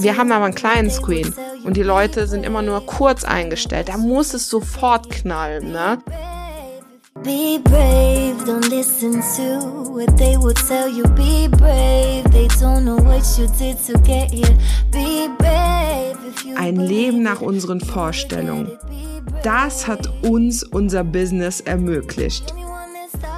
Wir haben aber einen kleinen Screen und die Leute sind immer nur kurz eingestellt. Da muss es sofort knallen, ne? Be brave, don't listen to what they will tell you. Be brave, they don't know what you did to get here. Be brave. Ein Leben nach unseren Vorstellungen. Das hat uns unser Business ermöglicht.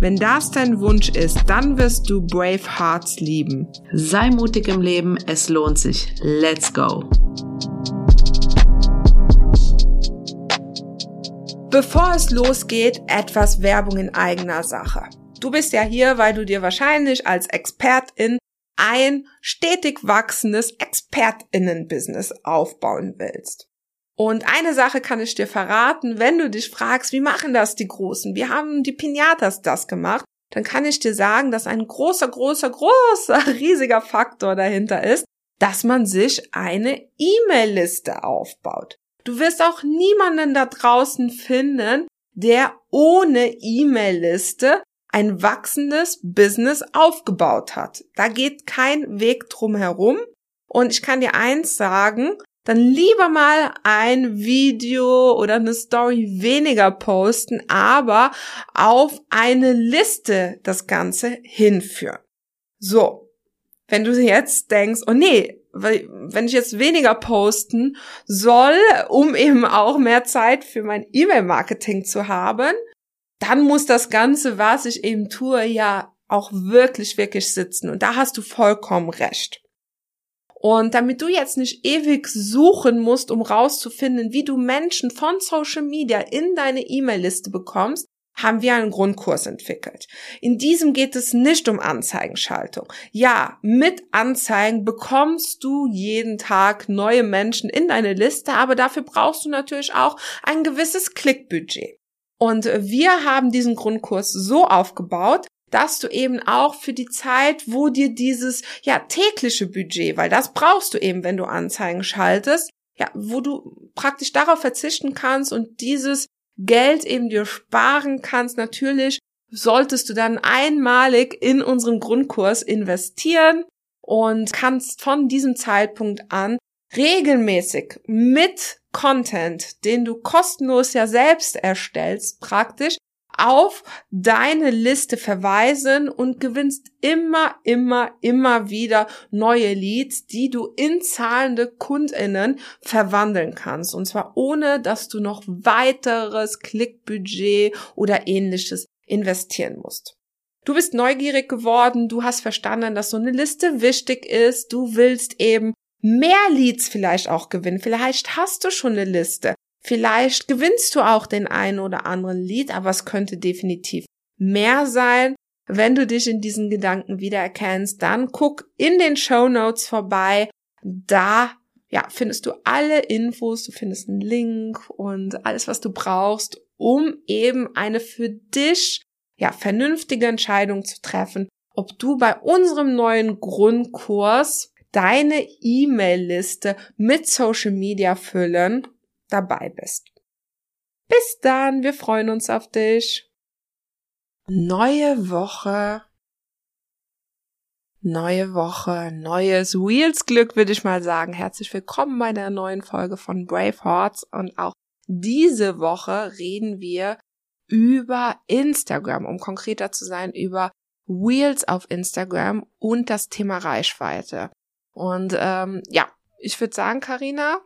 Wenn das dein Wunsch ist, dann wirst du Brave Hearts lieben. Sei mutig im Leben, es lohnt sich. Let's go! Bevor es losgeht, etwas Werbung in eigener Sache. Du bist ja hier, weil du dir wahrscheinlich als Expertin ein stetig wachsendes Expertinnen-Business aufbauen willst. Und eine Sache kann ich dir verraten, wenn du dich fragst, wie machen das die Großen? Wie haben die Pinatas das gemacht? Dann kann ich dir sagen, dass ein großer, großer, großer, riesiger Faktor dahinter ist, dass man sich eine E-Mail-Liste aufbaut. Du wirst auch niemanden da draußen finden, der ohne E-Mail-Liste ein wachsendes Business aufgebaut hat. Da geht kein Weg drum herum. Und ich kann dir eins sagen, dann lieber mal ein Video oder eine Story weniger posten, aber auf eine Liste das Ganze hinführen. So, wenn du jetzt denkst, oh nee, wenn ich jetzt weniger posten soll, um eben auch mehr Zeit für mein E-Mail-Marketing zu haben, dann muss das Ganze, was ich eben tue, ja auch wirklich, wirklich sitzen. Und da hast du vollkommen recht. Und damit du jetzt nicht ewig suchen musst, um rauszufinden, wie du Menschen von Social Media in deine E-Mail-Liste bekommst, haben wir einen Grundkurs entwickelt. In diesem geht es nicht um Anzeigenschaltung. Ja, mit Anzeigen bekommst du jeden Tag neue Menschen in deine Liste, aber dafür brauchst du natürlich auch ein gewisses Klickbudget. Und wir haben diesen Grundkurs so aufgebaut, dass du eben auch für die Zeit, wo dir dieses ja tägliche Budget, weil das brauchst du eben, wenn du Anzeigen schaltest, ja, wo du praktisch darauf verzichten kannst und dieses Geld eben dir sparen kannst. Natürlich solltest du dann einmalig in unseren Grundkurs investieren und kannst von diesem Zeitpunkt an regelmäßig mit Content, den du kostenlos ja selbst erstellst, praktisch auf deine Liste verweisen und gewinnst immer, immer, immer wieder neue Leads, die du in zahlende Kundinnen verwandeln kannst. Und zwar ohne, dass du noch weiteres Klickbudget oder ähnliches investieren musst. Du bist neugierig geworden, du hast verstanden, dass so eine Liste wichtig ist, du willst eben mehr Leads vielleicht auch gewinnen. Vielleicht hast du schon eine Liste. Vielleicht gewinnst du auch den einen oder anderen Lied, aber es könnte definitiv mehr sein. Wenn du dich in diesen Gedanken wiedererkennst, dann guck in den Show Notes vorbei. Da ja, findest du alle Infos, du findest einen Link und alles, was du brauchst, um eben eine für dich ja vernünftige Entscheidung zu treffen, ob du bei unserem neuen Grundkurs deine E-Mail-Liste mit Social Media füllen dabei bist. Bis dann, wir freuen uns auf dich. Neue Woche. Neue Woche, neues Wheels Glück, würde ich mal sagen. Herzlich willkommen bei der neuen Folge von Brave Hearts und auch diese Woche reden wir über Instagram, um konkreter zu sein, über Wheels auf Instagram und das Thema Reichweite. Und ähm, ja, ich würde sagen, Karina,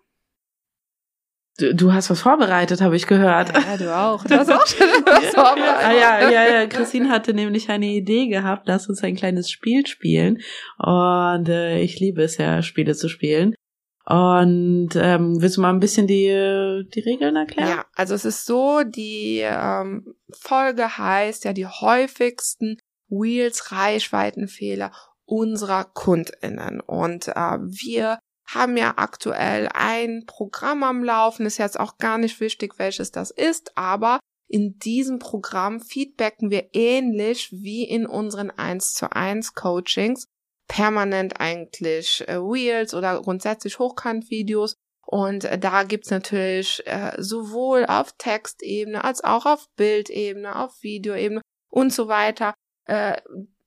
Du, du hast was vorbereitet, habe ich gehört. Ja, du auch. Du hast auch schon was vorbereitet. Ah, ja, ja, ja. Christine hatte nämlich eine Idee gehabt, lass uns ein kleines Spiel spielen. Und äh, ich liebe es ja, Spiele zu spielen. Und ähm, willst du mal ein bisschen die, die Regeln erklären? Ja, also es ist so, die ähm, Folge heißt ja die häufigsten Wheels Reichweitenfehler unserer KundInnen. Und äh, wir haben ja aktuell ein Programm am Laufen. Ist jetzt auch gar nicht wichtig, welches das ist, aber in diesem Programm feedbacken wir ähnlich wie in unseren 1 zu 1 Coachings permanent eigentlich äh, Reels oder grundsätzlich Hochkant-Videos. Und äh, da gibt's natürlich äh, sowohl auf Textebene als auch auf Bildebene, auf Videoebene und so weiter äh,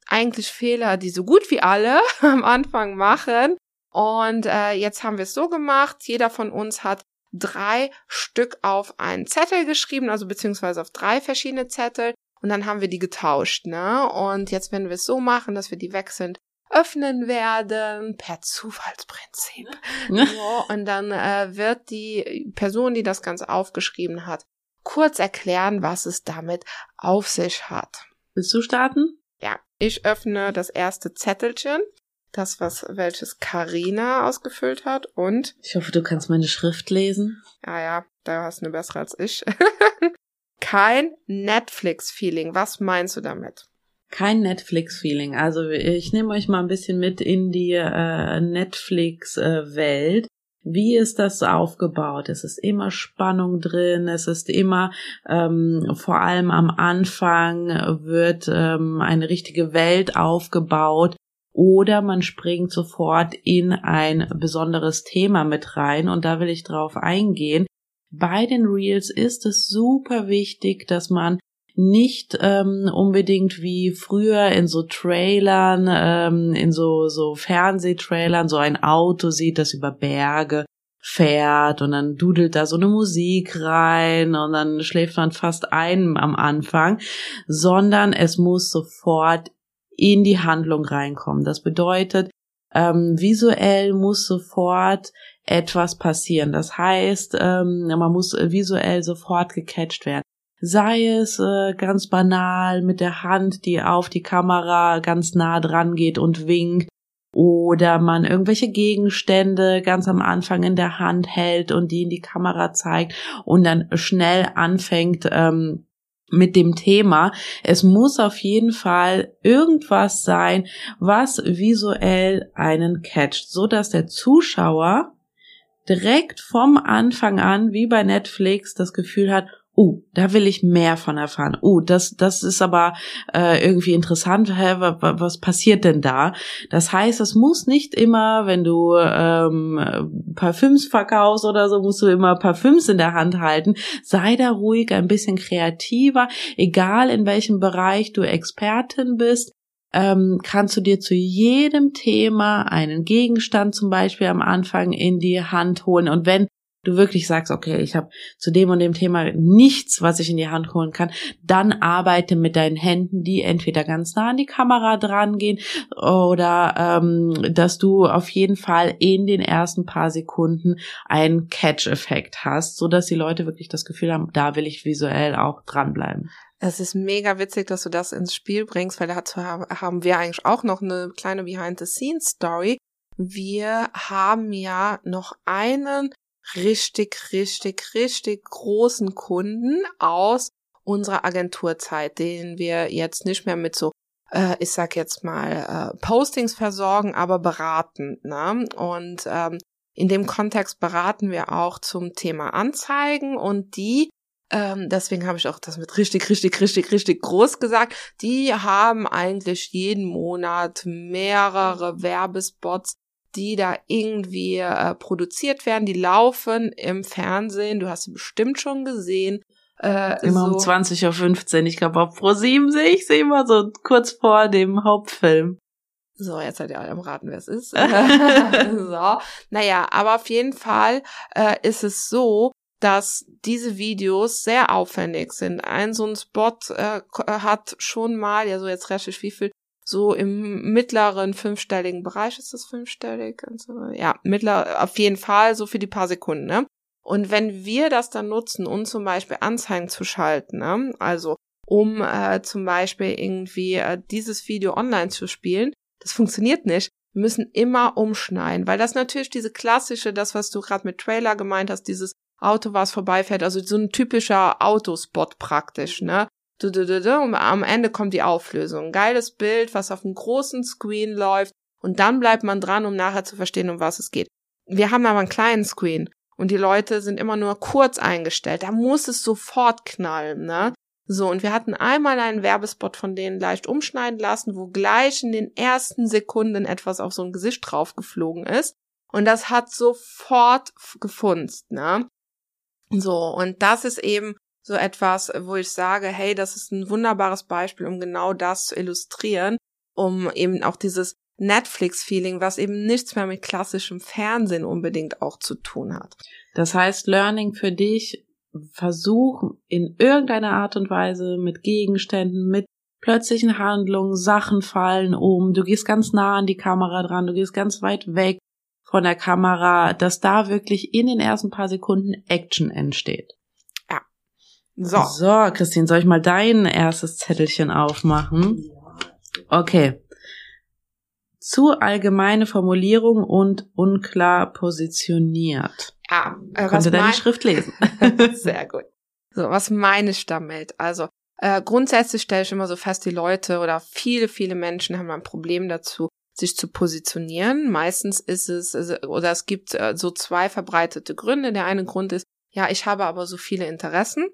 eigentlich Fehler, die so gut wie alle am Anfang machen. Und äh, jetzt haben wir es so gemacht, jeder von uns hat drei Stück auf einen Zettel geschrieben, also beziehungsweise auf drei verschiedene Zettel. Und dann haben wir die getauscht, ne? Und jetzt werden wir es so machen, dass wir die wechselnd öffnen werden per Zufallsprinzip. so, und dann äh, wird die Person, die das Ganze aufgeschrieben hat, kurz erklären, was es damit auf sich hat. Willst du starten? Ja, ich öffne das erste Zettelchen, das was welches Karina ausgefüllt hat und ich hoffe, du kannst meine Schrift lesen. Ja, ja, da hast du eine bessere als ich. Kein Netflix-Feeling. Was meinst du damit? Kein Netflix-Feeling. Also ich nehme euch mal ein bisschen mit in die äh, Netflix-Welt. Äh, wie ist das aufgebaut? Es ist immer Spannung drin, es ist immer, ähm, vor allem am Anfang wird ähm, eine richtige Welt aufgebaut oder man springt sofort in ein besonderes Thema mit rein und da will ich drauf eingehen. Bei den Reels ist es super wichtig, dass man nicht ähm, unbedingt wie früher in so Trailern, ähm, in so, so Fernsehtrailern so ein Auto sieht, das über Berge fährt und dann dudelt da so eine Musik rein und dann schläft man fast ein am Anfang, sondern es muss sofort in die Handlung reinkommen. Das bedeutet, ähm, visuell muss sofort etwas passieren. Das heißt, ähm, man muss visuell sofort gecatcht werden. Sei es äh, ganz banal mit der Hand, die auf die Kamera ganz nah dran geht und winkt, oder man irgendwelche Gegenstände ganz am Anfang in der Hand hält und die in die Kamera zeigt und dann schnell anfängt ähm, mit dem Thema. Es muss auf jeden Fall irgendwas sein, was visuell einen catcht, so dass der Zuschauer direkt vom Anfang an, wie bei Netflix, das Gefühl hat, oh, da will ich mehr von erfahren. Oh, das, das ist aber äh, irgendwie interessant. Hä, was passiert denn da? Das heißt, es muss nicht immer, wenn du ähm, Parfüms verkaufst oder so, musst du immer Parfüms in der Hand halten. Sei da ruhig, ein bisschen kreativer, egal in welchem Bereich du Expertin bist. Ähm, kannst du dir zu jedem Thema einen Gegenstand zum Beispiel am Anfang in die Hand holen. Und wenn du wirklich sagst, okay, ich habe zu dem und dem Thema nichts, was ich in die Hand holen kann, dann arbeite mit deinen Händen, die entweder ganz nah an die Kamera dran gehen oder ähm, dass du auf jeden Fall in den ersten paar Sekunden einen Catch-Effekt hast, so dass die Leute wirklich das Gefühl haben, da will ich visuell auch dranbleiben. Es ist mega witzig, dass du das ins Spiel bringst, weil dazu haben wir eigentlich auch noch eine kleine Behind-the-Scenes-Story. Wir haben ja noch einen richtig, richtig, richtig großen Kunden aus unserer Agenturzeit, den wir jetzt nicht mehr mit so äh, ich sag jetzt mal, äh, Postings versorgen, aber beraten. Ne? Und ähm, in dem Kontext beraten wir auch zum Thema Anzeigen und die ähm, deswegen habe ich auch das mit richtig, richtig, richtig, richtig groß gesagt. Die haben eigentlich jeden Monat mehrere Werbespots die da irgendwie äh, produziert werden. Die laufen im Fernsehen. Du hast sie bestimmt schon gesehen. Äh, immer so. um 20.15 Uhr. Ich glaube, auf Pro 7 sehe ich sie immer so kurz vor dem Hauptfilm. So, jetzt seid ihr alle am Raten, wer es ist. so, naja, aber auf jeden Fall äh, ist es so, dass diese Videos sehr aufwendig sind. Ein so ein Spot äh, hat schon mal, ja so jetzt recherchiere ich wie viel, so im mittleren fünfstelligen Bereich ist das fünfstellig. Ja, mittler, auf jeden Fall so für die paar Sekunden, ne? Und wenn wir das dann nutzen, um zum Beispiel Anzeigen zu schalten, ne? also um äh, zum Beispiel irgendwie äh, dieses Video online zu spielen, das funktioniert nicht. Wir müssen immer umschneiden, weil das natürlich diese klassische, das was du gerade mit Trailer gemeint hast, dieses Auto, was vorbeifährt, also so ein typischer Autospot praktisch, ne? Und am Ende kommt die Auflösung. Geiles Bild, was auf einem großen Screen läuft. Und dann bleibt man dran, um nachher zu verstehen, um was es geht. wir haben aber einen kleinen Screen und die Leute sind immer nur kurz eingestellt. Da muss es sofort knallen, ne? So, und wir hatten einmal einen Werbespot von denen leicht umschneiden lassen, wo gleich in den ersten Sekunden etwas auf so ein Gesicht draufgeflogen ist. Und das hat sofort gefunzt, ne? So, und das ist eben so etwas, wo ich sage, hey, das ist ein wunderbares Beispiel, um genau das zu illustrieren, um eben auch dieses Netflix-Feeling, was eben nichts mehr mit klassischem Fernsehen unbedingt auch zu tun hat. Das heißt, Learning für dich, versuch in irgendeiner Art und Weise mit Gegenständen, mit plötzlichen Handlungen, Sachen fallen um, du gehst ganz nah an die Kamera dran, du gehst ganz weit weg von der Kamera, dass da wirklich in den ersten paar Sekunden Action entsteht. So. So, Christine, soll ich mal dein erstes Zettelchen aufmachen? Okay zu allgemeine Formulierung und unklar positioniert. Ah, äh, Konnte deine Schrift lesen. Sehr gut. So, was meine ich damit? Also äh, grundsätzlich stelle ich immer so fest, die Leute oder viele, viele Menschen haben ein Problem dazu, sich zu positionieren. Meistens ist es, oder es gibt äh, so zwei verbreitete Gründe. Der eine Grund ist, ja, ich habe aber so viele Interessen.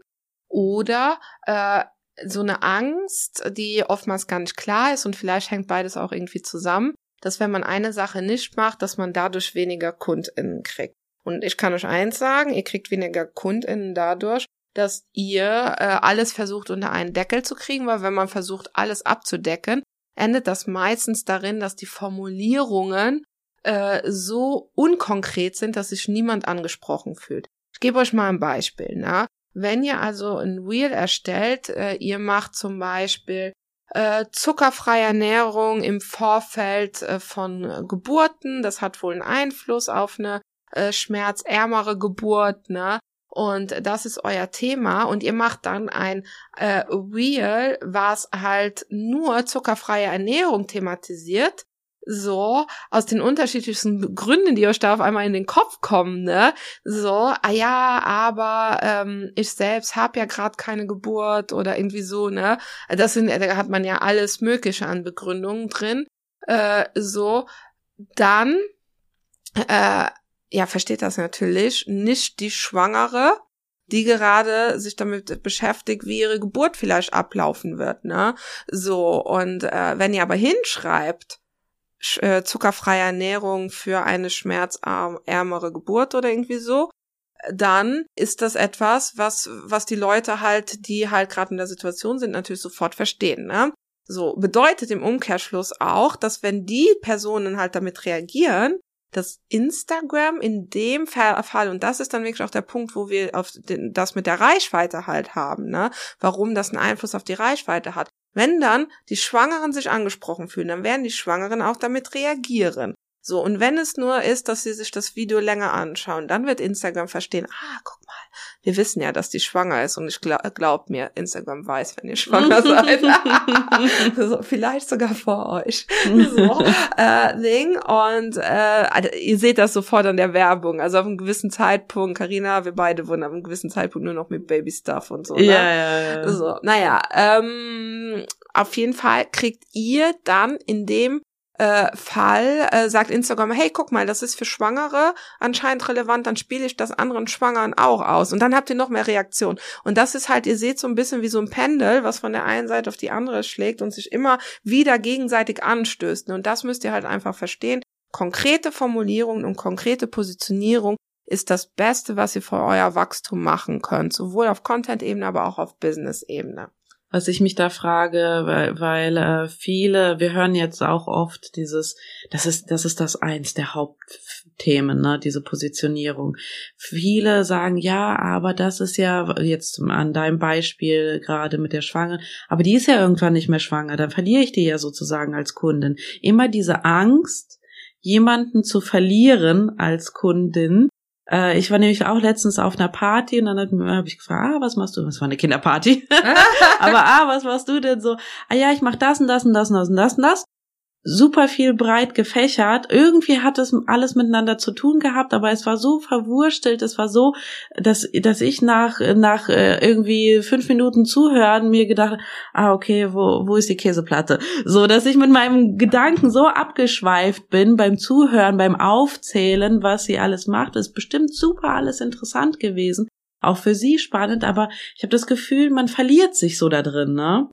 Oder äh, so eine Angst, die oftmals gar nicht klar ist und vielleicht hängt beides auch irgendwie zusammen dass wenn man eine Sache nicht macht, dass man dadurch weniger KundInnen kriegt. Und ich kann euch eins sagen, ihr kriegt weniger KundInnen dadurch, dass ihr äh, alles versucht unter einen Deckel zu kriegen, weil wenn man versucht, alles abzudecken, endet das meistens darin, dass die Formulierungen äh, so unkonkret sind, dass sich niemand angesprochen fühlt. Ich gebe euch mal ein Beispiel. Na? Wenn ihr also ein Wheel erstellt, äh, ihr macht zum Beispiel äh, zuckerfreie Ernährung im Vorfeld äh, von Geburten. Das hat wohl einen Einfluss auf eine äh, schmerzärmere Geburt, ne? Und das ist euer Thema. Und ihr macht dann ein äh, Reel, was halt nur zuckerfreie Ernährung thematisiert so aus den unterschiedlichsten Gründen, die euch da auf einmal in den Kopf kommen, ne? So, ah ja, aber ähm, ich selbst habe ja gerade keine Geburt oder irgendwie so, ne? Das sind, da hat man ja alles Mögliche an Begründungen drin. Äh, so, dann, äh, ja, versteht das natürlich, nicht die Schwangere, die gerade sich damit beschäftigt, wie ihre Geburt vielleicht ablaufen wird, ne? So, und äh, wenn ihr aber hinschreibt, äh, zuckerfreie Ernährung für eine schmerzärmere Geburt oder irgendwie so, dann ist das etwas, was, was die Leute halt, die halt gerade in der Situation sind, natürlich sofort verstehen. Ne? So bedeutet im Umkehrschluss auch, dass wenn die Personen halt damit reagieren, dass Instagram in dem Fall, und das ist dann wirklich auch der Punkt, wo wir auf den, das mit der Reichweite halt haben, ne? warum das einen Einfluss auf die Reichweite hat. Wenn dann die Schwangeren sich angesprochen fühlen, dann werden die Schwangeren auch damit reagieren. So, und wenn es nur ist, dass sie sich das Video länger anschauen, dann wird Instagram verstehen, ah, guck mal, wir wissen ja, dass die schwanger ist und ich glaub, glaub mir, Instagram weiß, wenn ihr schwanger seid. so, vielleicht sogar vor euch. So, äh, Ding. Und äh, also, ihr seht das sofort an der Werbung. Also auf einem gewissen Zeitpunkt, Karina, wir beide wurden auf einem gewissen Zeitpunkt nur noch mit Baby Stuff und so. Ne? Ja, ja, ja. So, naja, ähm, auf jeden Fall kriegt ihr dann in dem äh, Fall äh, sagt Instagram, hey, guck mal, das ist für Schwangere anscheinend relevant, dann spiele ich das anderen Schwangeren auch aus. Und dann habt ihr noch mehr Reaktion. Und das ist halt, ihr seht so ein bisschen wie so ein Pendel, was von der einen Seite auf die andere schlägt und sich immer wieder gegenseitig anstößt. Und das müsst ihr halt einfach verstehen. Konkrete Formulierungen und konkrete Positionierung ist das Beste, was ihr für euer Wachstum machen könnt, sowohl auf Content-Ebene, aber auch auf Business-Ebene was ich mich da frage, weil, weil äh, viele, wir hören jetzt auch oft dieses, das ist, das ist das eins der Hauptthemen, ne, diese Positionierung. Viele sagen, ja, aber das ist ja jetzt an deinem Beispiel gerade mit der Schwange, aber die ist ja irgendwann nicht mehr schwanger, dann verliere ich die ja sozusagen als Kundin. Immer diese Angst, jemanden zu verlieren als Kundin, äh, ich war nämlich auch letztens auf einer Party und dann habe hab ich gefragt, ah, was machst du? Das war eine Kinderparty. Aber ah, was machst du denn so? Ah ja, ich mach das und das und das und das und das und das. Super viel breit gefächert. Irgendwie hat es alles miteinander zu tun gehabt, aber es war so verwurstelt, es war so, dass, dass ich nach, nach äh, irgendwie fünf Minuten zuhören mir gedacht, ah, okay, wo, wo ist die Käseplatte? So, dass ich mit meinem Gedanken so abgeschweift bin beim Zuhören, beim Aufzählen, was sie alles macht. ist bestimmt super alles interessant gewesen. Auch für sie spannend, aber ich habe das Gefühl, man verliert sich so da drin, ne?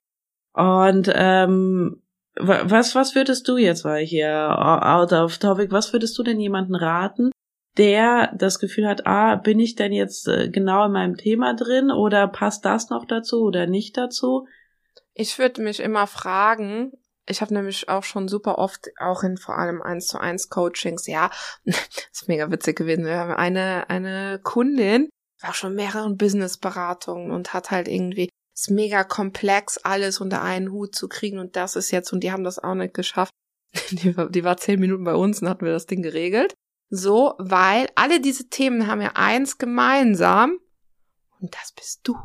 Und ähm, was, was würdest du jetzt, weil hier out of topic, was würdest du denn jemanden raten, der das Gefühl hat, ah, bin ich denn jetzt äh, genau in meinem Thema drin oder passt das noch dazu oder nicht dazu? Ich würde mich immer fragen, ich habe nämlich auch schon super oft, auch in vor allem eins zu eins Coachings, ja, ist mega witzig gewesen. Wir haben eine, eine Kundin, war schon mehreren Business-Beratungen und hat halt irgendwie ist mega komplex, alles unter einen Hut zu kriegen und das ist jetzt, und die haben das auch nicht geschafft. Die war, die war zehn Minuten bei uns und hatten wir das Ding geregelt. So, weil alle diese Themen haben ja eins gemeinsam und das bist du.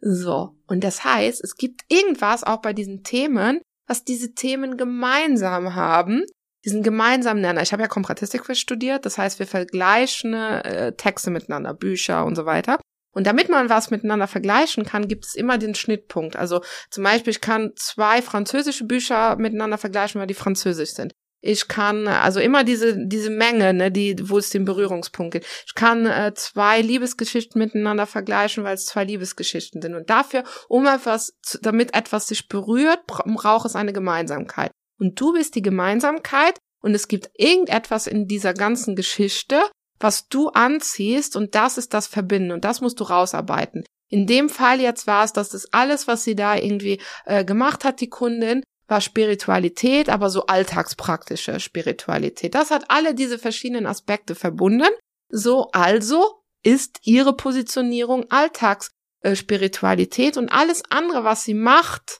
So, und das heißt, es gibt irgendwas auch bei diesen Themen, was diese Themen gemeinsam haben, diesen gemeinsamen Nenner. Ich habe ja Komparatistik studiert, das heißt, wir vergleichen äh, Texte miteinander, Bücher und so weiter. Und damit man was miteinander vergleichen kann, gibt es immer den Schnittpunkt. Also zum Beispiel, ich kann zwei französische Bücher miteinander vergleichen, weil die französisch sind. Ich kann also immer diese diese Menge, ne, die wo es den Berührungspunkt gibt. Ich kann äh, zwei Liebesgeschichten miteinander vergleichen, weil es zwei Liebesgeschichten sind. Und dafür, um etwas, damit etwas sich berührt, braucht es eine Gemeinsamkeit. Und du bist die Gemeinsamkeit und es gibt irgendetwas in dieser ganzen Geschichte, was du anziehst und das ist das Verbinden und das musst du rausarbeiten. In dem Fall jetzt war es, dass das alles, was sie da irgendwie äh, gemacht hat, die Kundin, war Spiritualität, aber so alltagspraktische Spiritualität. Das hat alle diese verschiedenen Aspekte verbunden. So also ist ihre Positionierung Alltagsspiritualität und alles andere, was sie macht,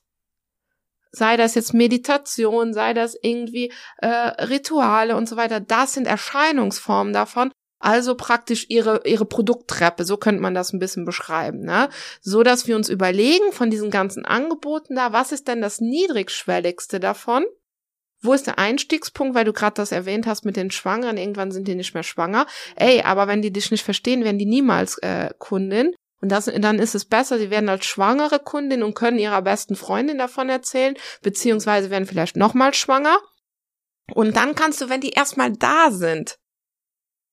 sei das jetzt Meditation, sei das irgendwie äh, Rituale und so weiter, das sind Erscheinungsformen davon also praktisch ihre, ihre Produkttreppe, so könnte man das ein bisschen beschreiben, ne? So dass wir uns überlegen von diesen ganzen Angeboten da, was ist denn das niedrigschwelligste davon? Wo ist der Einstiegspunkt, weil du gerade das erwähnt hast mit den Schwangeren, irgendwann sind die nicht mehr schwanger. Ey, aber wenn die dich nicht verstehen, werden die niemals äh, Kundin. Und das, dann ist es besser, sie werden als schwangere Kundin und können ihrer besten Freundin davon erzählen, beziehungsweise werden vielleicht nochmal schwanger. Und dann kannst du, wenn die erstmal da sind,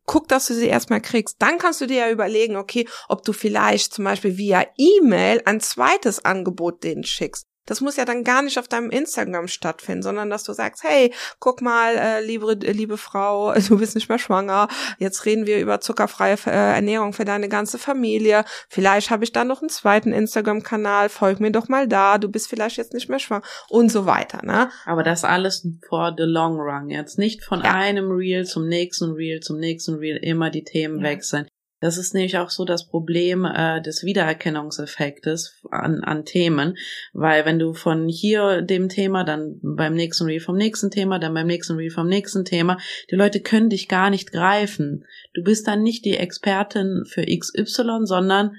guck, dass du sie erstmal kriegst. Dann kannst du dir ja überlegen, okay, ob du vielleicht zum Beispiel via E-Mail ein zweites Angebot denen schickst. Das muss ja dann gar nicht auf deinem Instagram stattfinden, sondern dass du sagst, hey, guck mal, äh, liebe, liebe Frau, du bist nicht mehr schwanger, jetzt reden wir über zuckerfreie äh, Ernährung für deine ganze Familie. Vielleicht habe ich da noch einen zweiten Instagram-Kanal, folg mir doch mal da, du bist vielleicht jetzt nicht mehr schwanger und so weiter. Ne? Aber das alles for the long run, jetzt nicht von ja. einem Reel zum nächsten Reel zum nächsten Reel immer die Themen ja. wechseln. Das ist nämlich auch so das Problem äh, des Wiedererkennungseffektes an, an Themen, weil wenn du von hier dem Thema, dann beim nächsten Reel vom nächsten Thema, dann beim nächsten Reel vom nächsten Thema, die Leute können dich gar nicht greifen. Du bist dann nicht die Expertin für XY, sondern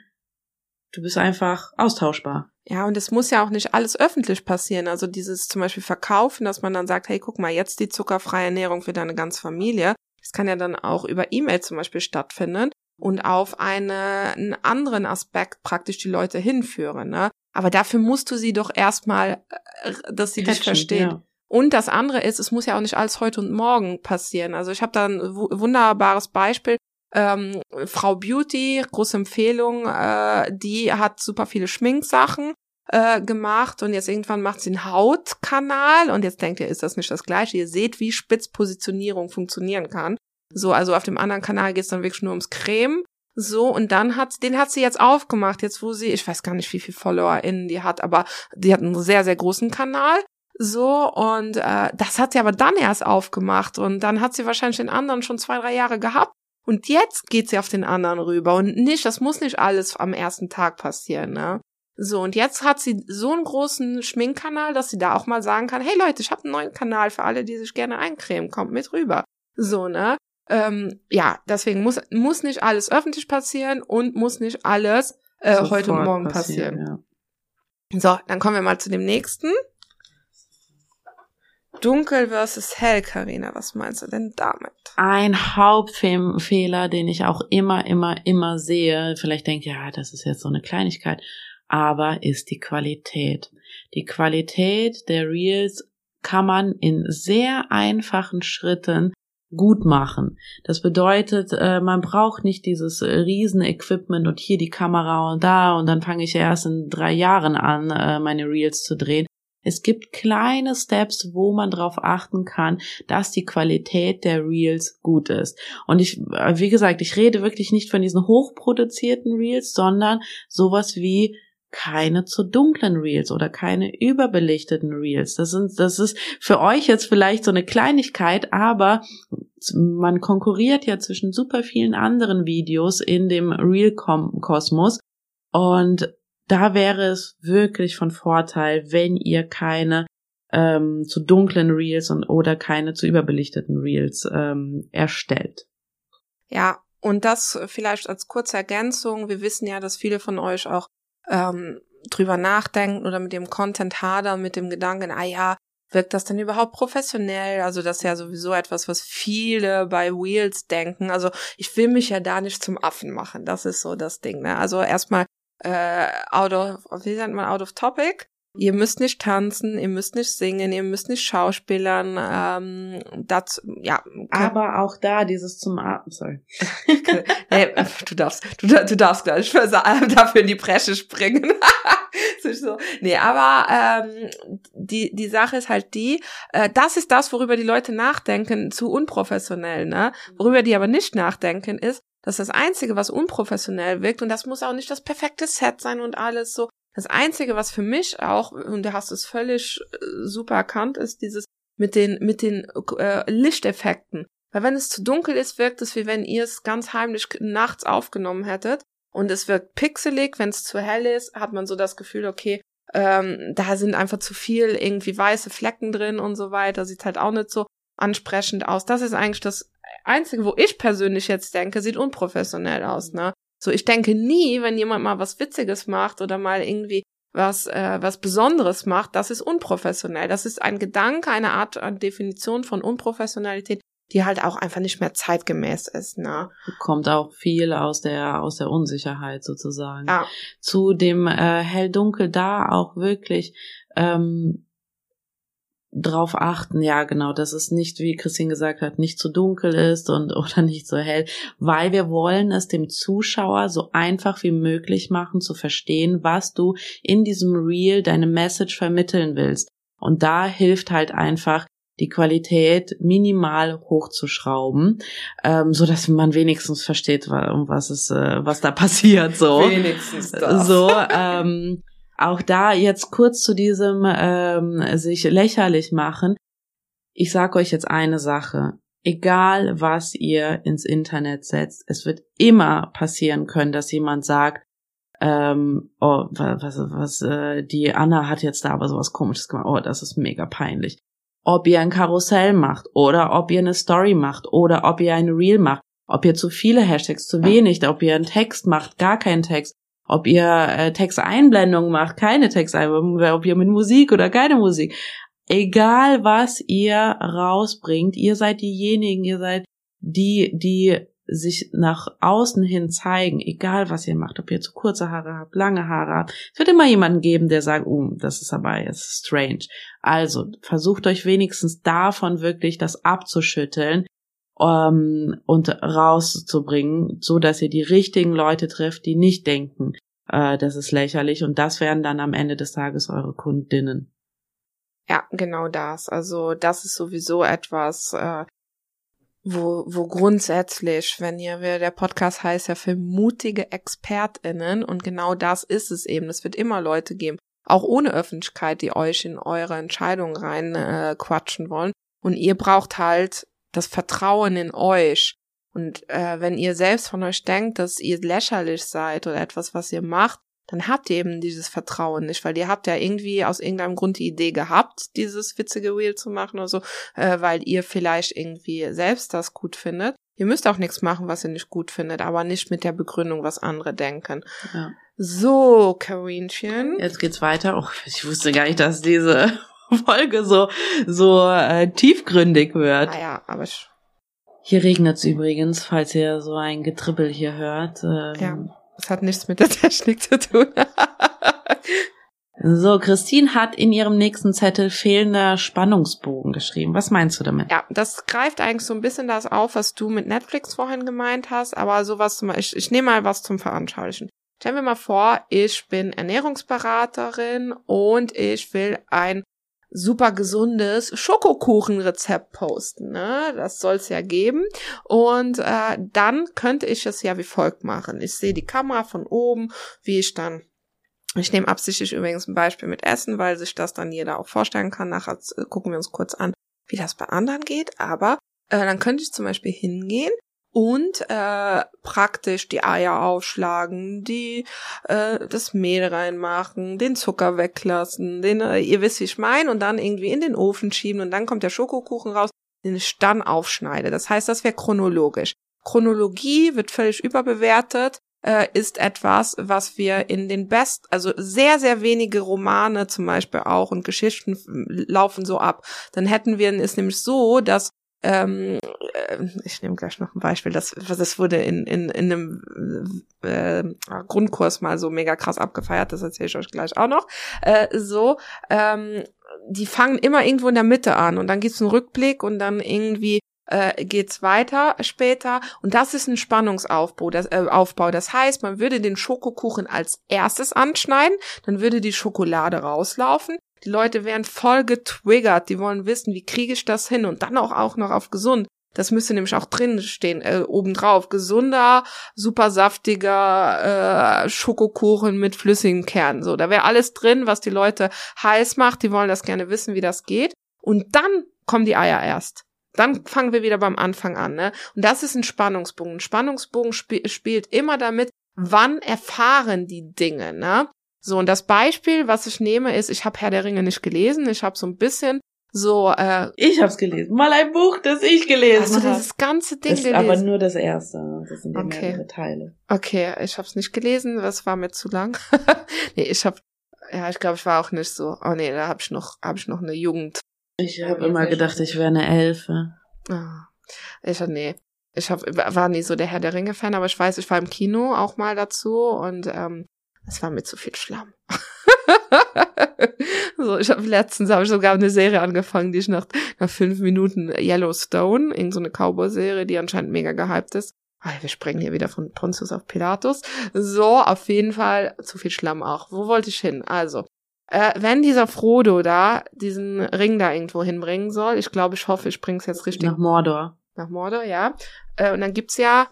du bist einfach austauschbar. Ja, und es muss ja auch nicht alles öffentlich passieren. Also dieses zum Beispiel Verkaufen, dass man dann sagt, hey, guck mal, jetzt die zuckerfreie Ernährung für deine ganze Familie. Das kann ja dann auch über E-Mail zum Beispiel stattfinden und auf eine, einen anderen Aspekt praktisch die Leute hinführen. Ne? Aber dafür musst du sie doch erstmal, äh, dass sie Catchen, dich verstehen. Ja. Und das andere ist, es muss ja auch nicht alles heute und morgen passieren. Also ich habe da ein wunderbares Beispiel. Ähm, Frau Beauty, große Empfehlung, äh, die hat super viele Schminksachen äh, gemacht und jetzt irgendwann macht sie einen Hautkanal und jetzt denkt ihr, ist das nicht das gleiche? Ihr seht, wie Spitzpositionierung funktionieren kann. So, also auf dem anderen Kanal geht's dann wirklich nur ums Creme. So, und dann hat, den hat sie jetzt aufgemacht, jetzt wo sie, ich weiß gar nicht, wie viel FollowerInnen die hat, aber die hat einen sehr, sehr großen Kanal. So, und äh, das hat sie aber dann erst aufgemacht. Und dann hat sie wahrscheinlich den anderen schon zwei, drei Jahre gehabt. Und jetzt geht sie auf den anderen rüber. Und nicht, das muss nicht alles am ersten Tag passieren, ne? So, und jetzt hat sie so einen großen Schminkkanal, dass sie da auch mal sagen kann, hey Leute, ich habe einen neuen Kanal für alle, die sich gerne eincremen, kommt mit rüber. So, ne? Ähm, ja, deswegen muss, muss nicht alles öffentlich passieren und muss nicht alles äh, heute und morgen passieren. passieren. Ja. So, dann kommen wir mal zu dem nächsten. Dunkel versus hell, Karina, was meinst du denn damit? Ein Hauptfehler, den ich auch immer, immer, immer sehe, vielleicht denkt ihr, ja, das ist jetzt so eine Kleinigkeit, aber ist die Qualität. Die Qualität der Reels kann man in sehr einfachen Schritten gut machen. Das bedeutet, äh, man braucht nicht dieses Riesen-Equipment und hier die Kamera und da und dann fange ich erst in drei Jahren an, äh, meine Reels zu drehen. Es gibt kleine Steps, wo man darauf achten kann, dass die Qualität der Reels gut ist. Und ich, wie gesagt, ich rede wirklich nicht von diesen hochproduzierten Reels, sondern sowas wie keine zu dunklen Reels oder keine überbelichteten Reels. Das sind, das ist für euch jetzt vielleicht so eine Kleinigkeit, aber man konkurriert ja zwischen super vielen anderen Videos in dem Reel-Kosmos und da wäre es wirklich von Vorteil, wenn ihr keine ähm, zu dunklen Reels und oder keine zu überbelichteten Reels ähm, erstellt. Ja, und das vielleicht als kurze Ergänzung. Wir wissen ja, dass viele von euch auch ähm, drüber nachdenken oder mit dem Content hadern, mit dem Gedanken, ah ja, wirkt das denn überhaupt professionell? Also das ist ja sowieso etwas, was viele bei Wheels denken. Also ich will mich ja da nicht zum Affen machen. Das ist so das Ding. Ne? Also erstmal äh, out of, wie nennt man, out of topic. Ihr müsst nicht tanzen, ihr müsst nicht singen, ihr müsst nicht schauspielern. Ähm, das, ja. Aber auch da dieses zum Atmen, sorry. nee, du darfst, du, du darfst gleich dafür in die Bresche springen. so. Nee, aber ähm, die, die Sache ist halt die, äh, das ist das, worüber die Leute nachdenken, zu unprofessionell, ne? Worüber die aber nicht nachdenken, ist, dass das Einzige, was unprofessionell wirkt, und das muss auch nicht das perfekte Set sein und alles so, das Einzige, was für mich auch, und du hast es völlig äh, super erkannt, ist dieses mit den, mit den äh, Lichteffekten. Weil wenn es zu dunkel ist, wirkt es wie wenn ihr es ganz heimlich nachts aufgenommen hättet. Und es wirkt pixelig. Wenn es zu hell ist, hat man so das Gefühl, okay, ähm, da sind einfach zu viel irgendwie weiße Flecken drin und so weiter. Sieht halt auch nicht so ansprechend aus. Das ist eigentlich das Einzige, wo ich persönlich jetzt denke, sieht unprofessionell aus, ne? So, ich denke nie, wenn jemand mal was Witziges macht oder mal irgendwie was, äh, was Besonderes macht, das ist unprofessionell. Das ist ein Gedanke, eine Art an Definition von Unprofessionalität, die halt auch einfach nicht mehr zeitgemäß ist. Ne? Kommt auch viel aus der aus der Unsicherheit sozusagen. Ja. Zu dem äh, hell-dunkel da auch wirklich ähm, drauf achten, ja genau, dass es nicht, wie Christine gesagt hat, nicht zu dunkel ist und oder nicht so hell, weil wir wollen es dem Zuschauer so einfach wie möglich machen zu verstehen, was du in diesem Reel deine Message vermitteln willst. Und da hilft halt einfach die Qualität minimal hochzuschrauben, ähm, so dass man wenigstens versteht, um was es, äh, was da passiert. So, wenigstens das. so. Ähm, auch da jetzt kurz zu diesem ähm, sich lächerlich machen. Ich sage euch jetzt eine Sache. Egal, was ihr ins Internet setzt, es wird immer passieren können, dass jemand sagt, ähm, oh, was, was, äh, die Anna hat jetzt da aber sowas komisches gemacht, oh, das ist mega peinlich. Ob ihr ein Karussell macht oder ob ihr eine Story macht oder ob ihr ein Reel macht, ob ihr zu viele Hashtags, zu wenig, ob ihr einen Text macht, gar keinen Text, ob ihr äh, Texteinblendungen macht, keine Texteinblendungen, ob ihr mit Musik oder keine Musik. Egal was ihr rausbringt, ihr seid diejenigen, ihr seid die, die sich nach außen hin zeigen, egal was ihr macht, ob ihr zu kurze Haare habt, lange Haare habt. Es wird immer jemanden geben, der sagt, oh, das ist aber jetzt strange. Also versucht euch wenigstens davon wirklich das abzuschütteln ähm, und rauszubringen, so dass ihr die richtigen Leute trifft, die nicht denken, äh, das ist lächerlich und das wären dann am Ende des Tages eure Kundinnen. Ja, genau das. Also das ist sowieso etwas, äh, wo, wo grundsätzlich, wenn ihr, der Podcast heißt ja für mutige ExpertInnen und genau das ist es eben. Es wird immer Leute geben, auch ohne Öffentlichkeit, die euch in eure Entscheidungen rein äh, quatschen wollen. Und ihr braucht halt das Vertrauen in euch. Und äh, wenn ihr selbst von euch denkt, dass ihr lächerlich seid oder etwas, was ihr macht, dann habt ihr eben dieses Vertrauen nicht, weil ihr habt ja irgendwie aus irgendeinem Grund die Idee gehabt, dieses witzige Wheel zu machen oder so, äh, weil ihr vielleicht irgendwie selbst das gut findet. Ihr müsst auch nichts machen, was ihr nicht gut findet, aber nicht mit der Begründung, was andere denken. Ja. So, Karinchen. Jetzt geht's weiter. Oh, ich wusste gar nicht, dass diese Folge so, so äh, tiefgründig wird. Naja, aber ich, Hier regnet's übrigens, falls ihr so ein Getribbel hier hört. Ähm, ja, es hat nichts mit der Technik zu tun. So, Christine hat in ihrem nächsten Zettel fehlender Spannungsbogen geschrieben. Was meinst du damit? Ja, das greift eigentlich so ein bisschen das auf, was du mit Netflix vorhin gemeint hast, aber sowas zum ich, ich nehme mal was zum Veranschaulichen. Stellen wir mal vor, ich bin Ernährungsberaterin und ich will ein super gesundes Schokokuchenrezept posten. Ne? Das soll es ja geben. Und äh, dann könnte ich es ja wie folgt machen. Ich sehe die Kamera von oben, wie ich dann ich nehme absichtlich übrigens ein Beispiel mit Essen, weil sich das dann jeder auch vorstellen kann. Nachher gucken wir uns kurz an, wie das bei anderen geht. Aber äh, dann könnte ich zum Beispiel hingehen und äh, praktisch die Eier aufschlagen, die äh, das Mehl reinmachen, den Zucker weglassen, den äh, ihr wisst, wie ich meine, und dann irgendwie in den Ofen schieben und dann kommt der Schokokuchen raus, den ich dann aufschneide. Das heißt, das wäre chronologisch. Chronologie wird völlig überbewertet äh, ist etwas, was wir in den Best, also sehr, sehr wenige Romane zum Beispiel auch und Geschichten laufen so ab. Dann hätten wir es nämlich so, dass ähm, äh, ich nehme gleich noch ein Beispiel, das, das wurde in, in, in einem äh, Grundkurs mal so mega krass abgefeiert, das erzähle ich euch gleich auch noch. Äh, so, ähm, die fangen immer irgendwo in der Mitte an und dann gibt's einen Rückblick und dann irgendwie äh, geht's weiter später und das ist ein Spannungsaufbau. Das, äh, Aufbau. das heißt, man würde den Schokokuchen als erstes anschneiden, dann würde die Schokolade rauslaufen. Die Leute wären voll getriggert, die wollen wissen, wie kriege ich das hin und dann auch, auch noch auf gesund. Das müsste nämlich auch drin stehen, äh, obendrauf. Gesunder, super saftiger äh, Schokokuchen mit flüssigem Kern. So, da wäre alles drin, was die Leute heiß macht. Die wollen das gerne wissen, wie das geht. Und dann kommen die Eier erst. Dann fangen wir wieder beim Anfang an. Ne? Und das ist ein Spannungsbogen. Ein Spannungsbogen sp spielt immer damit, wann erfahren die Dinge. Ne? So, und das Beispiel, was ich nehme, ist, ich habe Herr der Ringe nicht gelesen. Ich habe so ein bisschen so. Äh, ich habe es gelesen. Mal ein Buch, das ich gelesen habe. Du dieses ganze Ding das ist gelesen? aber nur das erste. Das sind ja Okay. mehrere Teile. Okay, ich habe es nicht gelesen. Das war mir zu lang. nee, ich habe ja, ich glaube, ich war auch nicht so. Oh nee, da habe ich noch, habe ich noch eine Jugend Ich habe immer gedacht, ich wäre eine Elfe. Ah, ich nee. Ich hab, war nie so der Herr der Ringe-Fan, aber ich weiß, ich war im Kino auch mal dazu und ähm, es war mir zu viel Schlamm. so, ich habe letztens habe ich sogar eine Serie angefangen, die ich nach, nach fünf Minuten Yellowstone, irgend so eine Cowboy-Serie, die anscheinend mega gehypt ist. Ah, wir springen hier wieder von Pontius auf Pilatus. So, auf jeden Fall zu viel Schlamm auch. Wo wollte ich hin? Also, äh, wenn dieser Frodo da diesen Ring da irgendwo hinbringen soll, ich glaube, ich hoffe, ich bring's jetzt richtig Nach Mordor. nach Mordor, ja. Äh, und dann gibt's ja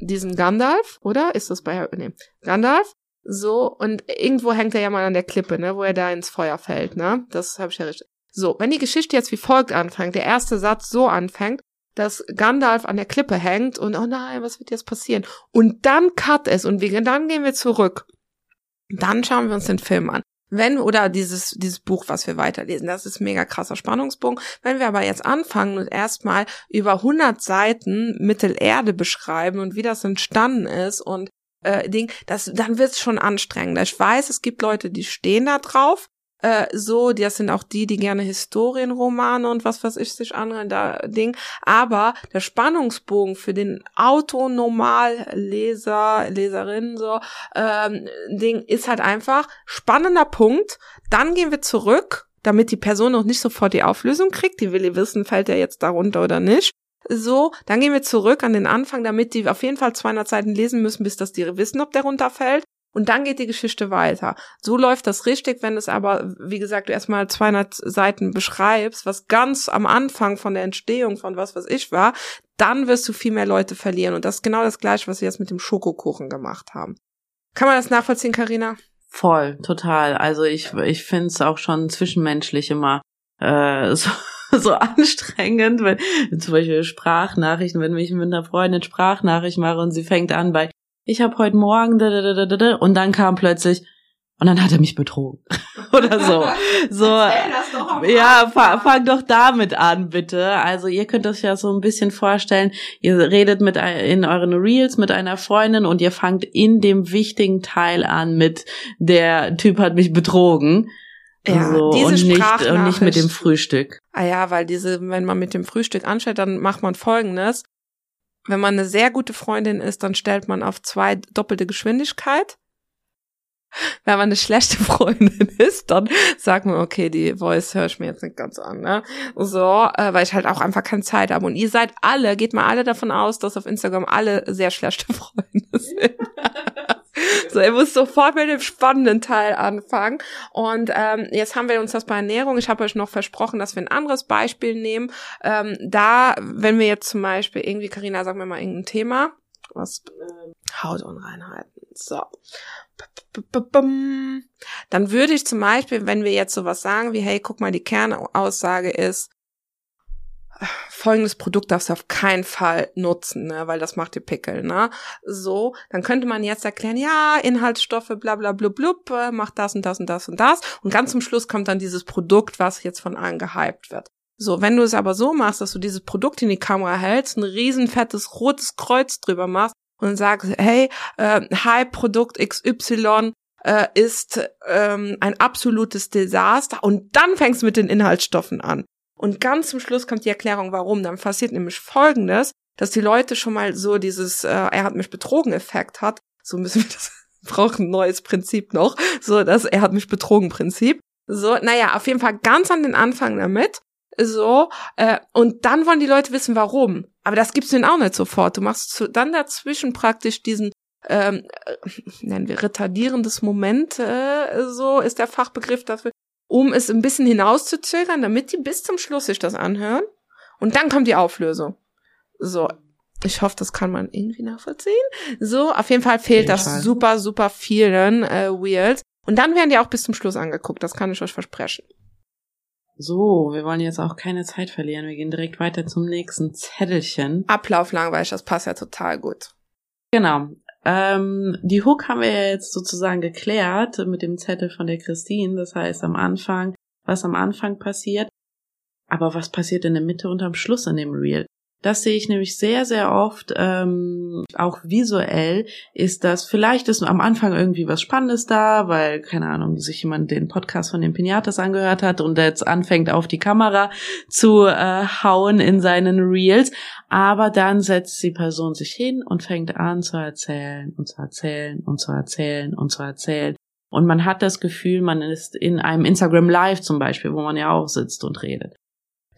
diesen Gandalf, oder? Ist das bei nee. Gandalf? So, und irgendwo hängt er ja mal an der Klippe, ne, wo er da ins Feuer fällt, ne? Das habe ich ja richtig. So, wenn die Geschichte jetzt wie folgt anfängt, der erste Satz so anfängt, dass Gandalf an der Klippe hängt und oh nein, was wird jetzt passieren? Und dann cut es und wir, dann gehen wir zurück. Dann schauen wir uns den Film an. Wenn, oder dieses, dieses Buch, was wir weiterlesen, das ist mega krasser Spannungsbogen. Wenn wir aber jetzt anfangen und erstmal über 100 Seiten Mittelerde beschreiben und wie das entstanden ist und äh, Ding, das, dann wird's schon anstrengender. Ich weiß, es gibt Leute, die stehen da drauf, äh, so, das sind auch die, die gerne Historienromane und was weiß ich sich anhören, da Ding. Aber der Spannungsbogen für den Autonormalleser, Leserin so, ähm, Ding ist halt einfach spannender Punkt. Dann gehen wir zurück, damit die Person noch nicht sofort die Auflösung kriegt. Die will ihr wissen, fällt er jetzt darunter oder nicht. So, dann gehen wir zurück an den Anfang, damit die auf jeden Fall 200 Seiten lesen müssen, bis das die wissen, ob der runterfällt. Und dann geht die Geschichte weiter. So läuft das richtig, wenn es aber, wie gesagt, du erstmal 200 Seiten beschreibst, was ganz am Anfang von der Entstehung von was, was ich war, dann wirst du viel mehr Leute verlieren. Und das ist genau das Gleiche, was wir jetzt mit dem Schokokuchen gemacht haben. Kann man das nachvollziehen, Karina? Voll, total. Also ich, ich finde es auch schon zwischenmenschlich immer äh, so, so anstrengend, wenn zum Beispiel Sprachnachrichten, wenn ich mit einer Freundin Sprachnachricht mache und sie fängt an bei ich habe heute Morgen da, da, da, da, da, und dann kam plötzlich und dann hat er mich betrogen oder so. So ja, fa fang doch damit an, bitte. Also ihr könnt euch ja so ein bisschen vorstellen, ihr redet mit in euren Reels mit einer Freundin und ihr fangt in dem wichtigen Teil an mit der Typ hat mich betrogen. Ja, so, diese und nicht, und nicht mit dem Frühstück. Ah ja, weil diese, wenn man mit dem Frühstück anstellt, dann macht man folgendes. Wenn man eine sehr gute Freundin ist, dann stellt man auf zwei doppelte Geschwindigkeit. Wenn man eine schlechte Freundin ist, dann sagt man, okay, die Voice höre ich mir jetzt nicht ganz an, ne? So, äh, weil ich halt auch einfach keine Zeit habe. Und ihr seid alle, geht mal alle davon aus, dass auf Instagram alle sehr schlechte Freunde sind. So, ihr müsst sofort mit dem spannenden Teil anfangen. Und ähm, jetzt haben wir uns das bei Ernährung. Ich habe euch noch versprochen, dass wir ein anderes Beispiel nehmen. Ähm, da, wenn wir jetzt zum Beispiel irgendwie, Karina, sag mir mal irgendein Thema. Was? Hautunreinheiten. So. Dann würde ich zum Beispiel, wenn wir jetzt sowas sagen wie, hey, guck mal, die Kernaussage ist, folgendes Produkt darfst du auf keinen Fall nutzen, ne, weil das macht dir Pickel, ne? So, dann könnte man jetzt erklären, ja, Inhaltsstoffe, bla bla blub blub, äh, macht das und das und das und das. Und ganz zum Schluss kommt dann dieses Produkt, was jetzt von allen gehypt wird. So, wenn du es aber so machst, dass du dieses Produkt in die Kamera hältst, ein riesen fettes rotes Kreuz drüber machst und sagst, hey, äh, Hype-Produkt XY äh, ist ähm, ein absolutes Desaster und dann fängst du mit den Inhaltsstoffen an. Und ganz zum Schluss kommt die Erklärung, warum. Dann passiert nämlich Folgendes, dass die Leute schon mal so dieses äh, er hat mich betrogen Effekt hat. So müssen wir das brauchen ein neues Prinzip noch. So das er hat mich betrogen Prinzip. So, naja, auf jeden Fall ganz an den Anfang damit. So, äh, und dann wollen die Leute wissen, warum. Aber das gibt's denen auch nicht sofort. Du machst zu, dann dazwischen praktisch diesen, ähm, äh, nennen wir retardierendes Moment, äh, so ist der Fachbegriff dafür um es ein bisschen hinauszuzögern, damit die bis zum Schluss sich das anhören. Und dann kommt die Auflösung. So, ich hoffe, das kann man irgendwie nachvollziehen. So, auf jeden Fall fehlt das Fall. super, super vielen äh, Wheels. Und dann werden die auch bis zum Schluss angeguckt, das kann ich euch versprechen. So, wir wollen jetzt auch keine Zeit verlieren. Wir gehen direkt weiter zum nächsten Zettelchen. Ablauf langweilig, das passt ja total gut. Genau. Ähm, die Hook haben wir ja jetzt sozusagen geklärt mit dem Zettel von der Christine. Das heißt am Anfang, was am Anfang passiert. Aber was passiert in der Mitte und am Schluss in dem Reel? Das sehe ich nämlich sehr, sehr oft, ähm, auch visuell, ist das, vielleicht ist am Anfang irgendwie was Spannendes da, weil, keine Ahnung, sich jemand den Podcast von den Pinatas angehört hat und jetzt anfängt auf die Kamera zu äh, hauen in seinen Reels. Aber dann setzt die Person sich hin und fängt an zu erzählen und zu erzählen und zu erzählen und zu erzählen. Und man hat das Gefühl, man ist in einem Instagram Live zum Beispiel, wo man ja auch sitzt und redet.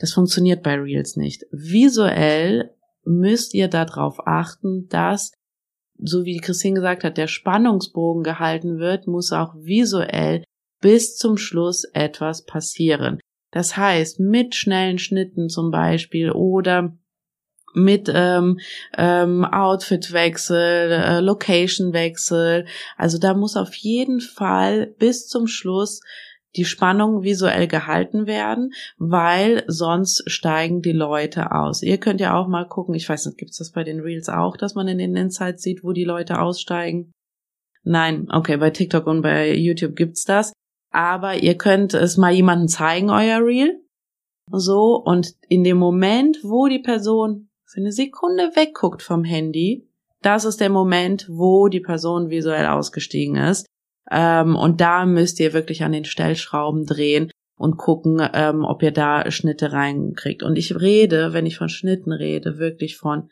Das funktioniert bei Reels nicht. Visuell müsst ihr darauf achten, dass, so wie Christine gesagt hat, der Spannungsbogen gehalten wird, muss auch visuell bis zum Schluss etwas passieren. Das heißt, mit schnellen Schnitten zum Beispiel oder mit ähm, ähm, Outfitwechsel, äh, Locationwechsel. Also da muss auf jeden Fall bis zum Schluss die Spannung visuell gehalten werden, weil sonst steigen die Leute aus. Ihr könnt ja auch mal gucken, ich weiß nicht, gibt's das bei den Reels auch, dass man in den Insights sieht, wo die Leute aussteigen? Nein, okay, bei TikTok und bei YouTube gibt's das. Aber ihr könnt es mal jemandem zeigen, euer Reel. So, und in dem Moment, wo die Person für eine Sekunde wegguckt vom Handy, das ist der Moment, wo die Person visuell ausgestiegen ist. Ähm, und da müsst ihr wirklich an den Stellschrauben drehen und gucken, ähm, ob ihr da Schnitte reinkriegt. Und ich rede, wenn ich von Schnitten rede, wirklich von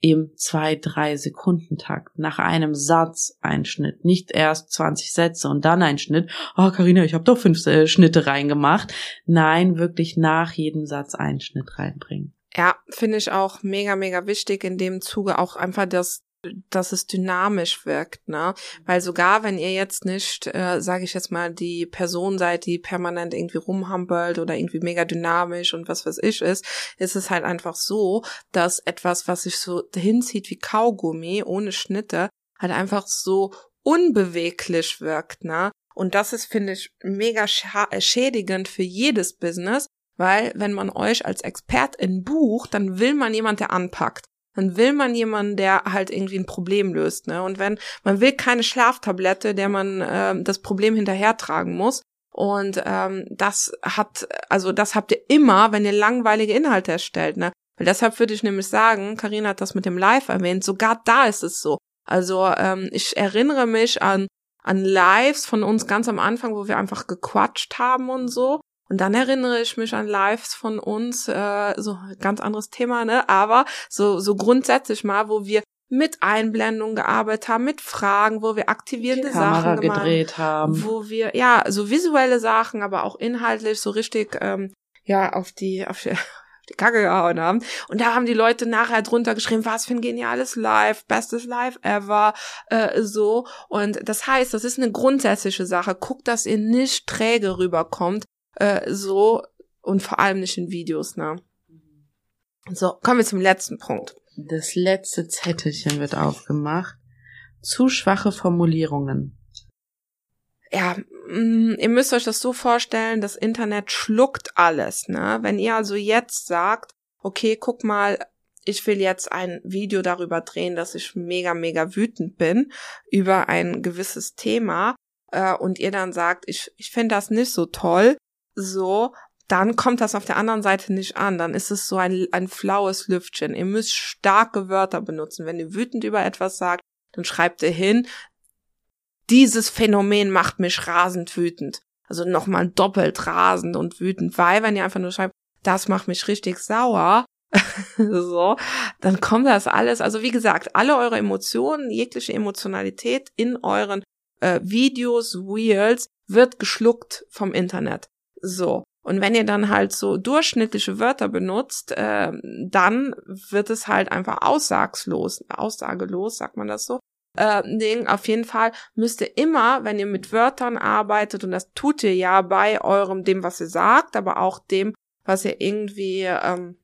im zwei, drei Sekunden Takt. Nach einem Satz ein Schnitt. Nicht erst 20 Sätze und dann ein Schnitt. Oh, Karina, ich habe doch fünf äh, Schnitte reingemacht. Nein, wirklich nach jedem Satz einen Schnitt reinbringen. Ja, finde ich auch mega, mega wichtig in dem Zuge auch einfach das dass es dynamisch wirkt, ne? Weil sogar wenn ihr jetzt nicht, äh, sage ich jetzt mal, die Person seid, die permanent irgendwie rumhampelt oder irgendwie mega dynamisch und was weiß ich ist, ist es halt einfach so, dass etwas, was sich so hinzieht wie Kaugummi ohne Schnitte, halt einfach so unbeweglich wirkt, ne? Und das ist, finde ich, mega schädigend für jedes Business, weil wenn man euch als Expertin bucht, dann will man jemand, der anpackt dann will man jemanden, der halt irgendwie ein Problem löst. Ne? Und wenn man will keine Schlaftablette, der man äh, das Problem hinterhertragen muss. Und ähm, das hat, also das habt ihr immer, wenn ihr langweilige Inhalte erstellt, ne? Weil deshalb würde ich nämlich sagen, Karina hat das mit dem Live erwähnt, sogar da ist es so. Also ähm, ich erinnere mich an an Lives von uns ganz am Anfang, wo wir einfach gequatscht haben und so. Und dann erinnere ich mich an Lives von uns, äh, so ganz anderes Thema, ne? Aber so, so grundsätzlich mal, wo wir mit Einblendungen gearbeitet haben, mit Fragen, wo wir aktivierende Kamera Sachen gemacht gedreht haben. wo wir, ja, so visuelle Sachen, aber auch inhaltlich so richtig, ähm, ja, auf die, auf die, auf die Kacke gehauen haben. Und da haben die Leute nachher drunter geschrieben, was für ein geniales Live, bestes Live ever, äh, so. Und das heißt, das ist eine grundsätzliche Sache. Guckt, dass ihr nicht träge rüberkommt, äh, so, und vor allem nicht in Videos, ne? So, kommen wir zum letzten Punkt. Das letzte Zettelchen wird aufgemacht. Zu schwache Formulierungen. ja, mh, ihr müsst euch das so vorstellen, das Internet schluckt alles, ne? Wenn ihr also jetzt sagt, okay, guck mal, ich will jetzt ein Video darüber drehen, dass ich mega, mega wütend bin über ein gewisses Thema, äh, und ihr dann sagt, ich, ich finde das nicht so toll, so, dann kommt das auf der anderen Seite nicht an. Dann ist es so ein, ein flaues Lüftchen. Ihr müsst starke Wörter benutzen. Wenn ihr wütend über etwas sagt, dann schreibt ihr hin, dieses Phänomen macht mich rasend wütend. Also nochmal doppelt rasend und wütend, weil wenn ihr einfach nur schreibt, das macht mich richtig sauer, so, dann kommt das alles. Also wie gesagt, alle eure Emotionen, jegliche Emotionalität in euren äh, Videos, Reels wird geschluckt vom Internet. So. Und wenn ihr dann halt so durchschnittliche Wörter benutzt, äh, dann wird es halt einfach aussagslos, aussagelos, sagt man das so. Äh, Ding. Auf jeden Fall müsst ihr immer, wenn ihr mit Wörtern arbeitet, und das tut ihr ja bei eurem, dem, was ihr sagt, aber auch dem, was ihr irgendwie ähm,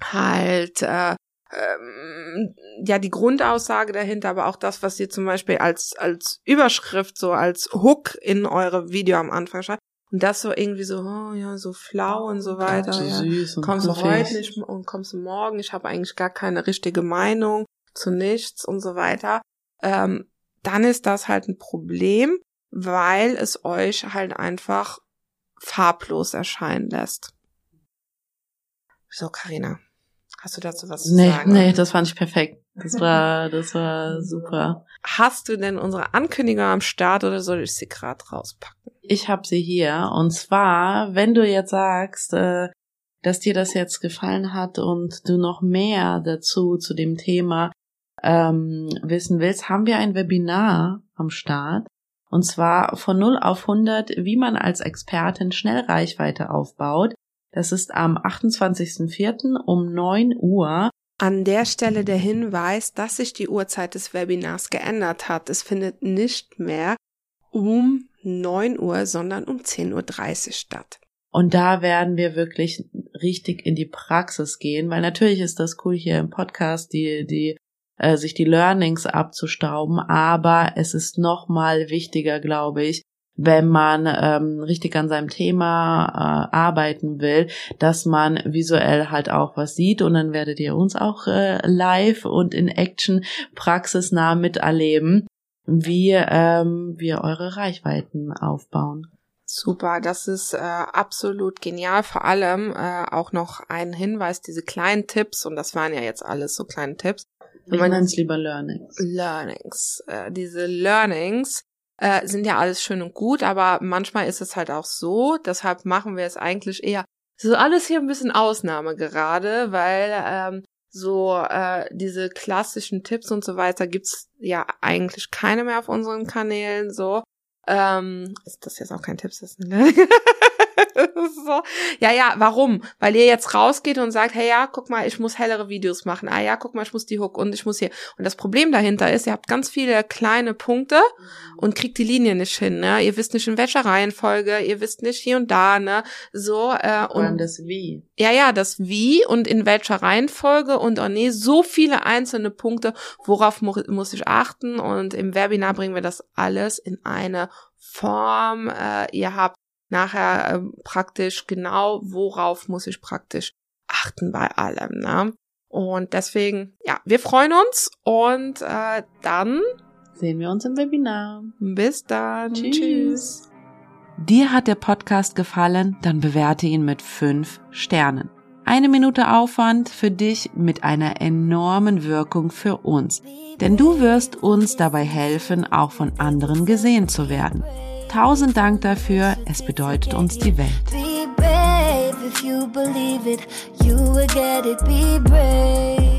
halt äh, ähm, ja die Grundaussage dahinter, aber auch das, was ihr zum Beispiel als als Überschrift so als Hook in eure Video am Anfang schreibt und das so irgendwie so oh, ja so flau und so weiter. So ja. süß und Kommst du heute nicht und kommst du morgen? Ich habe eigentlich gar keine richtige Meinung zu nichts und so weiter. Ähm, dann ist das halt ein Problem, weil es euch halt einfach farblos erscheinen lässt. So, Karina, hast du dazu was zu Nee, sagen? nee, das fand ich perfekt. Das war, das war super. Hast du denn unsere Ankündigung am Start oder soll ich sie gerade rauspacken? Ich habe sie hier. Und zwar, wenn du jetzt sagst, äh, dass dir das jetzt gefallen hat und du noch mehr dazu zu dem Thema ähm, wissen willst, haben wir ein Webinar am Start. Und zwar von 0 auf 100, wie man als Expertin schnell Reichweite aufbaut. Das ist am 28.04. um 9 Uhr. An der Stelle der Hinweis, dass sich die Uhrzeit des Webinars geändert hat. Es findet nicht mehr um 9 Uhr, sondern um 10.30 Uhr statt. Und da werden wir wirklich richtig in die Praxis gehen, weil natürlich ist das cool hier im Podcast, die, die, äh, sich die Learnings abzustauben, aber es ist noch mal wichtiger, glaube ich, wenn man ähm, richtig an seinem Thema äh, arbeiten will, dass man visuell halt auch was sieht und dann werdet ihr uns auch äh, live und in Action praxisnah miterleben, wie ähm, wir eure Reichweiten aufbauen. Super, das ist äh, absolut genial. Vor allem äh, auch noch ein Hinweis, diese kleinen Tipps, und das waren ja jetzt alles so kleine Tipps. Ich nenne es lieber Learnings. Learnings. Äh, diese Learnings äh, sind ja alles schön und gut, aber manchmal ist es halt auch so, deshalb machen wir es eigentlich eher so alles hier ein bisschen Ausnahme gerade, weil ähm, so äh, diese klassischen Tipps und so weiter gibt's ja eigentlich keine mehr auf unseren Kanälen so. Ähm, ist das jetzt auch kein Tipp, das ist eine so. Ja, ja, warum? Weil ihr jetzt rausgeht und sagt, hey ja, guck mal, ich muss hellere Videos machen. Ah ja, guck mal, ich muss die Hook und ich muss hier. Und das Problem dahinter ist, ihr habt ganz viele kleine Punkte und kriegt die Linie nicht hin, ne? Ihr wisst nicht in welcher Reihenfolge, ihr wisst nicht hier und da, ne? So, äh, allem und das Wie. ja, ja, das Wie und in welcher Reihenfolge und oh nee, so viele einzelne Punkte, worauf mu muss ich achten und im Webinar bringen wir das alles in eine Form. Äh, ihr habt nachher ähm, praktisch genau, worauf muss ich praktisch achten bei allem, ne? Und deswegen, ja, wir freuen uns und äh, dann Sehen wir uns im Webinar. bis dann. Tschüss. Tschüss. Dir hat der Podcast gefallen? Dann bewerte ihn mit fünf Sternen. Eine Minute Aufwand für dich mit einer enormen Wirkung für uns. Denn du wirst uns dabei helfen, auch von anderen gesehen zu werden. Tausend Dank dafür, es bedeutet uns die Welt. Be brave if you believe it, you will get it, be brave.